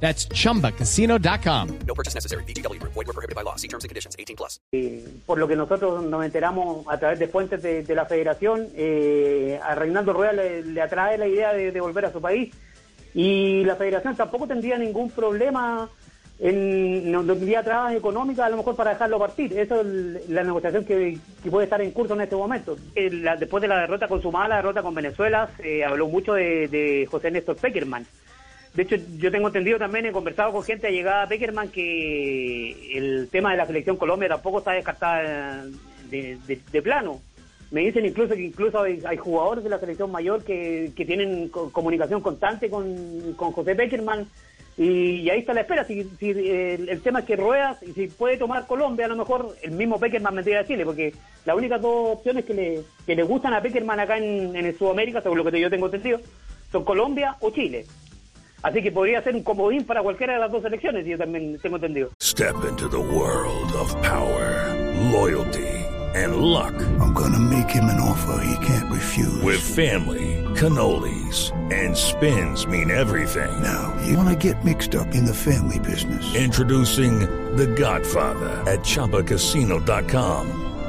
That's chumbacasino.com. No purchase necessary. BGW. Void were prohibited by law. See terms and conditions. 18 plus. Eh, por lo que nosotros nos enteramos a través de fuentes de, de la federación, eh, a Reinaldo Rueda le, le atrae la idea de, de volver a su país y la federación tampoco tendría ningún problema en no, no tendría trabas económicas a lo mejor para dejarlo partir. Eso es el- la negociación que, que puede estar en curso en este momento. Eh, la- después de la derrota consumada, la derrota con Venezuela, se habló mucho de, de José Néstor Peckerman. De hecho, yo tengo entendido también, he conversado con gente allegada a Peckerman que el tema de la selección Colombia tampoco está descartada de, de- plano. Me dicen incluso que incluso hay, jugadores de la selección mayor que, que tienen co- comunicación constante con, con José Peckerman y, ahí está la espera. Si, el, tema es que Ruedas, y si puede tomar Colombia, a lo mejor el mismo Peckerman vendría a Chile, porque las únicas dos opciones que le, que le gustan a Peckerman acá en, en el Sudamérica, según lo que yo tengo entendido, son Colombia o Chile. Así que podría ser un comodín para cualquiera de las dos selecciones, yo también tengo entendido. Step into the world of power, loyalty, and luck. I'm gonna make him an offer he can't refuse. With family, cannolis, and spins mean everything. now, you wanna get mixed up in the family business. Introducing The Godfather at ChumbaCasino.com.